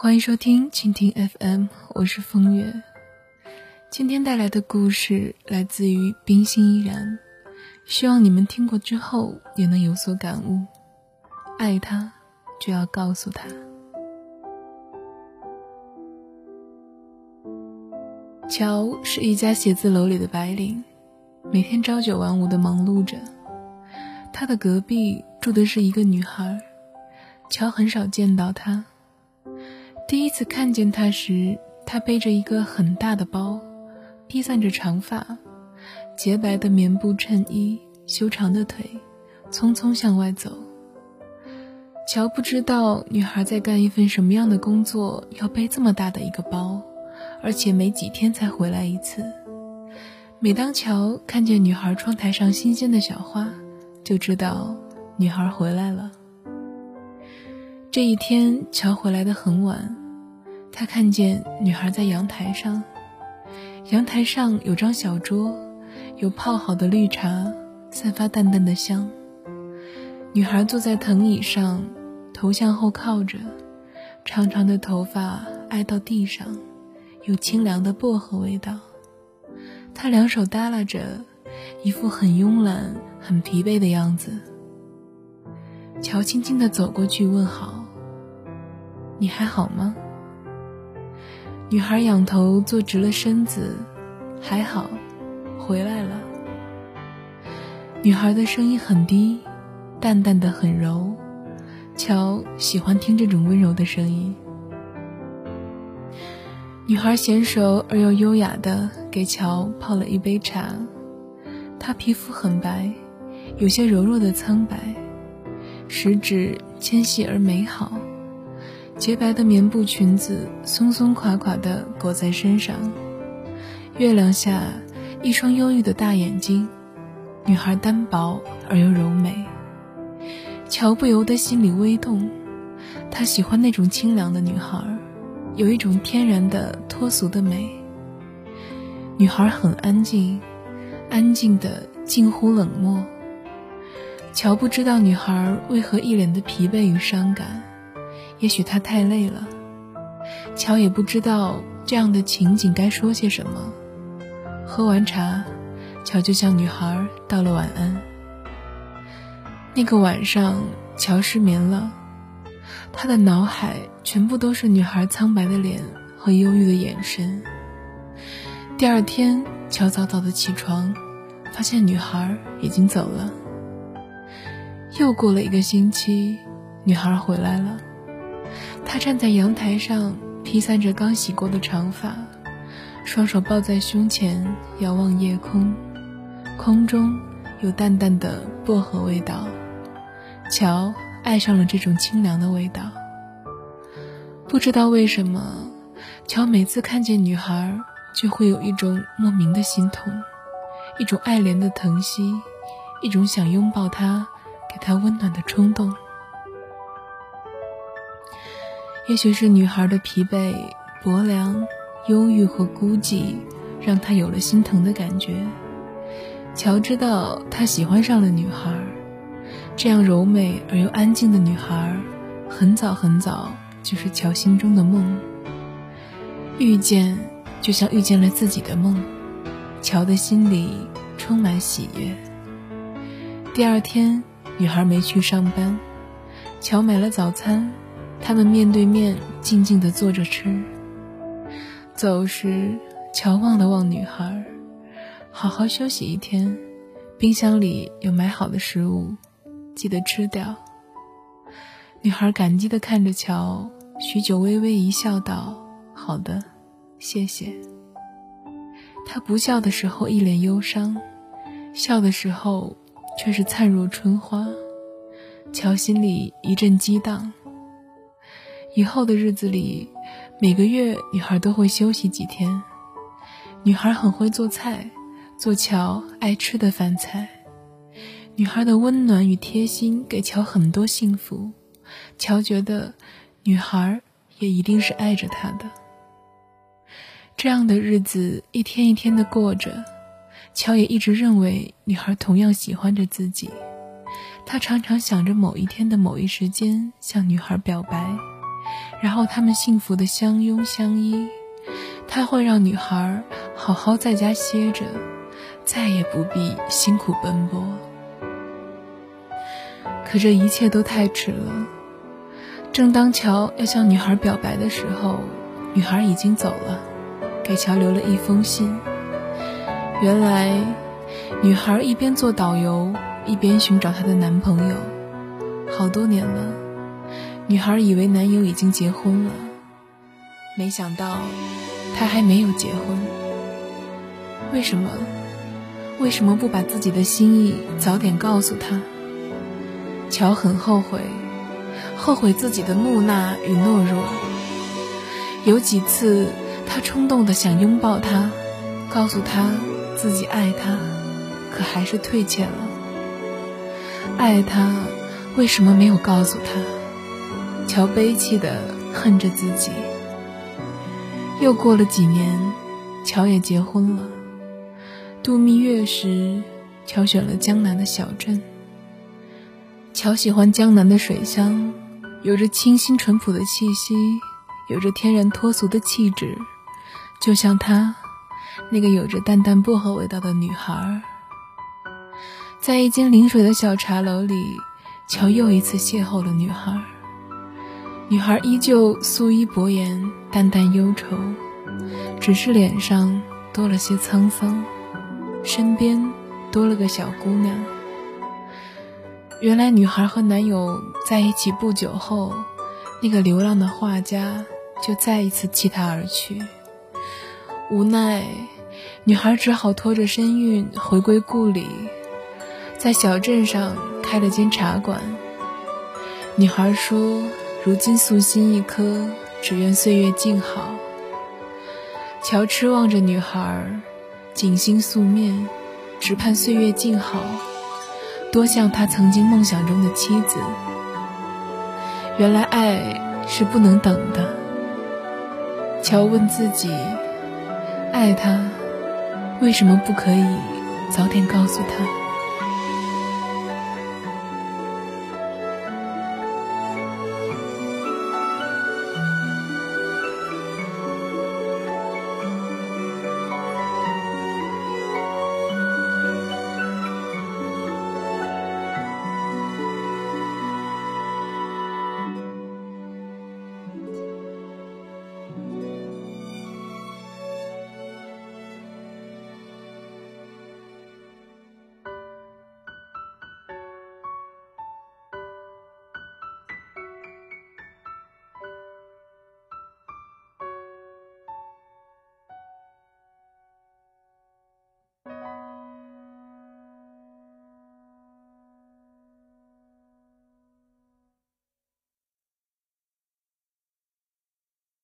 欢迎收听蜻蜓 FM，我是风月。今天带来的故事来自于冰心依然，希望你们听过之后也能有所感悟。爱他，就要告诉他。乔是一家写字楼里的白领，每天朝九晚五的忙碌着。他的隔壁住的是一个女孩，乔很少见到她。第一次看见他时，他背着一个很大的包，披散着长发，洁白的棉布衬衣，修长的腿，匆匆向外走。乔不知道女孩在干一份什么样的工作，要背这么大的一个包，而且没几天才回来一次。每当乔看见女孩窗台上新鲜的小花，就知道女孩回来了。这一天，乔回来的很晚。他看见女孩在阳台上，阳台上有张小桌，有泡好的绿茶，散发淡淡的香。女孩坐在藤椅上，头向后靠着，长长的头发挨到地上，有清凉的薄荷味道。她两手耷拉着，一副很慵懒、很疲惫的样子。乔轻轻地走过去问好：“你还好吗？”女孩仰头坐直了身子，还好，回来了。女孩的声音很低，淡淡的很柔，乔喜欢听这种温柔的声音。女孩娴熟而又优雅的给乔泡了一杯茶，她皮肤很白，有些柔弱的苍白，食指纤细而美好。洁白的棉布裙子松松垮垮地裹在身上，月亮下，一双忧郁的大眼睛，女孩单薄而又柔美。乔不由得心里微动，他喜欢那种清凉的女孩，有一种天然的脱俗的美。女孩很安静，安静的近乎冷漠。乔不知道女孩为何一脸的疲惫与伤感。也许他太累了，乔也不知道这样的情景该说些什么。喝完茶，乔就向女孩道了晚安。那个晚上，乔失眠了，他的脑海全部都是女孩苍白的脸和忧郁的眼神。第二天，乔早早的起床，发现女孩已经走了。又过了一个星期，女孩回来了。他站在阳台上，披散着刚洗过的长发，双手抱在胸前，遥望夜空。空中有淡淡的薄荷味道。乔爱上了这种清凉的味道。不知道为什么，乔每次看见女孩，就会有一种莫名的心痛，一种爱怜的疼惜，一种想拥抱她、给她温暖的冲动。也许是女孩的疲惫、薄凉、忧郁和孤寂，让他有了心疼的感觉。乔知道他喜欢上了女孩，这样柔美而又安静的女孩，很早很早就是乔心中的梦。遇见，就像遇见了自己的梦，乔的心里充满喜悦。第二天，女孩没去上班，乔买了早餐。他们面对面，静静地坐着吃。走时，乔望了望女孩，好好休息一天。冰箱里有买好的食物，记得吃掉。女孩感激地看着乔，许久，微微一笑，道：“好的，谢谢。”她不笑的时候一脸忧伤，笑的时候却是灿若春花。乔心里一阵激荡。以后的日子里，每个月女孩都会休息几天。女孩很会做菜，做乔爱吃的饭菜。女孩的温暖与贴心给乔很多幸福，乔觉得女孩也一定是爱着他的。这样的日子一天一天的过着，乔也一直认为女孩同样喜欢着自己。他常常想着某一天的某一时间向女孩表白。然后他们幸福的相拥相依。他会让女孩好好在家歇着，再也不必辛苦奔波。可这一切都太迟了。正当乔要向女孩表白的时候，女孩已经走了，给乔留了一封信。原来，女孩一边做导游，一边寻找她的男朋友。好多年了，女孩以为男友已经结婚了，没想到他还没有结婚。为什么？为什么不把自己的心意早点告诉他？乔很后悔，后悔自己的木讷与懦弱。有几次，他冲动的想拥抱她，告诉她自己爱她，可还是退怯了。爱她，为什么没有告诉她？乔悲戚的恨着自己。又过了几年，乔也结婚了。度蜜月时，乔选了江南的小镇。乔喜欢江南的水乡，有着清新淳朴的气息，有着天然脱俗的气质，就像她，那个有着淡淡薄荷味道的女孩。在一间临水的小茶楼里，乔又一次邂逅了女孩。女孩依旧素衣薄颜，淡淡忧愁，只是脸上多了些沧桑，身边多了个小姑娘。原来，女孩和男友在一起不久后，那个流浪的画家就再一次弃她而去。无奈，女孩只好拖着身孕回归故里，在小镇上开了间茶馆。女孩说：“如今素心一颗，只愿岁月静好。”乔痴望着女孩，锦心素面，只盼岁月静好。多像他曾经梦想中的妻子。原来爱是不能等的。乔问自己：爱他，为什么不可以早点告诉他？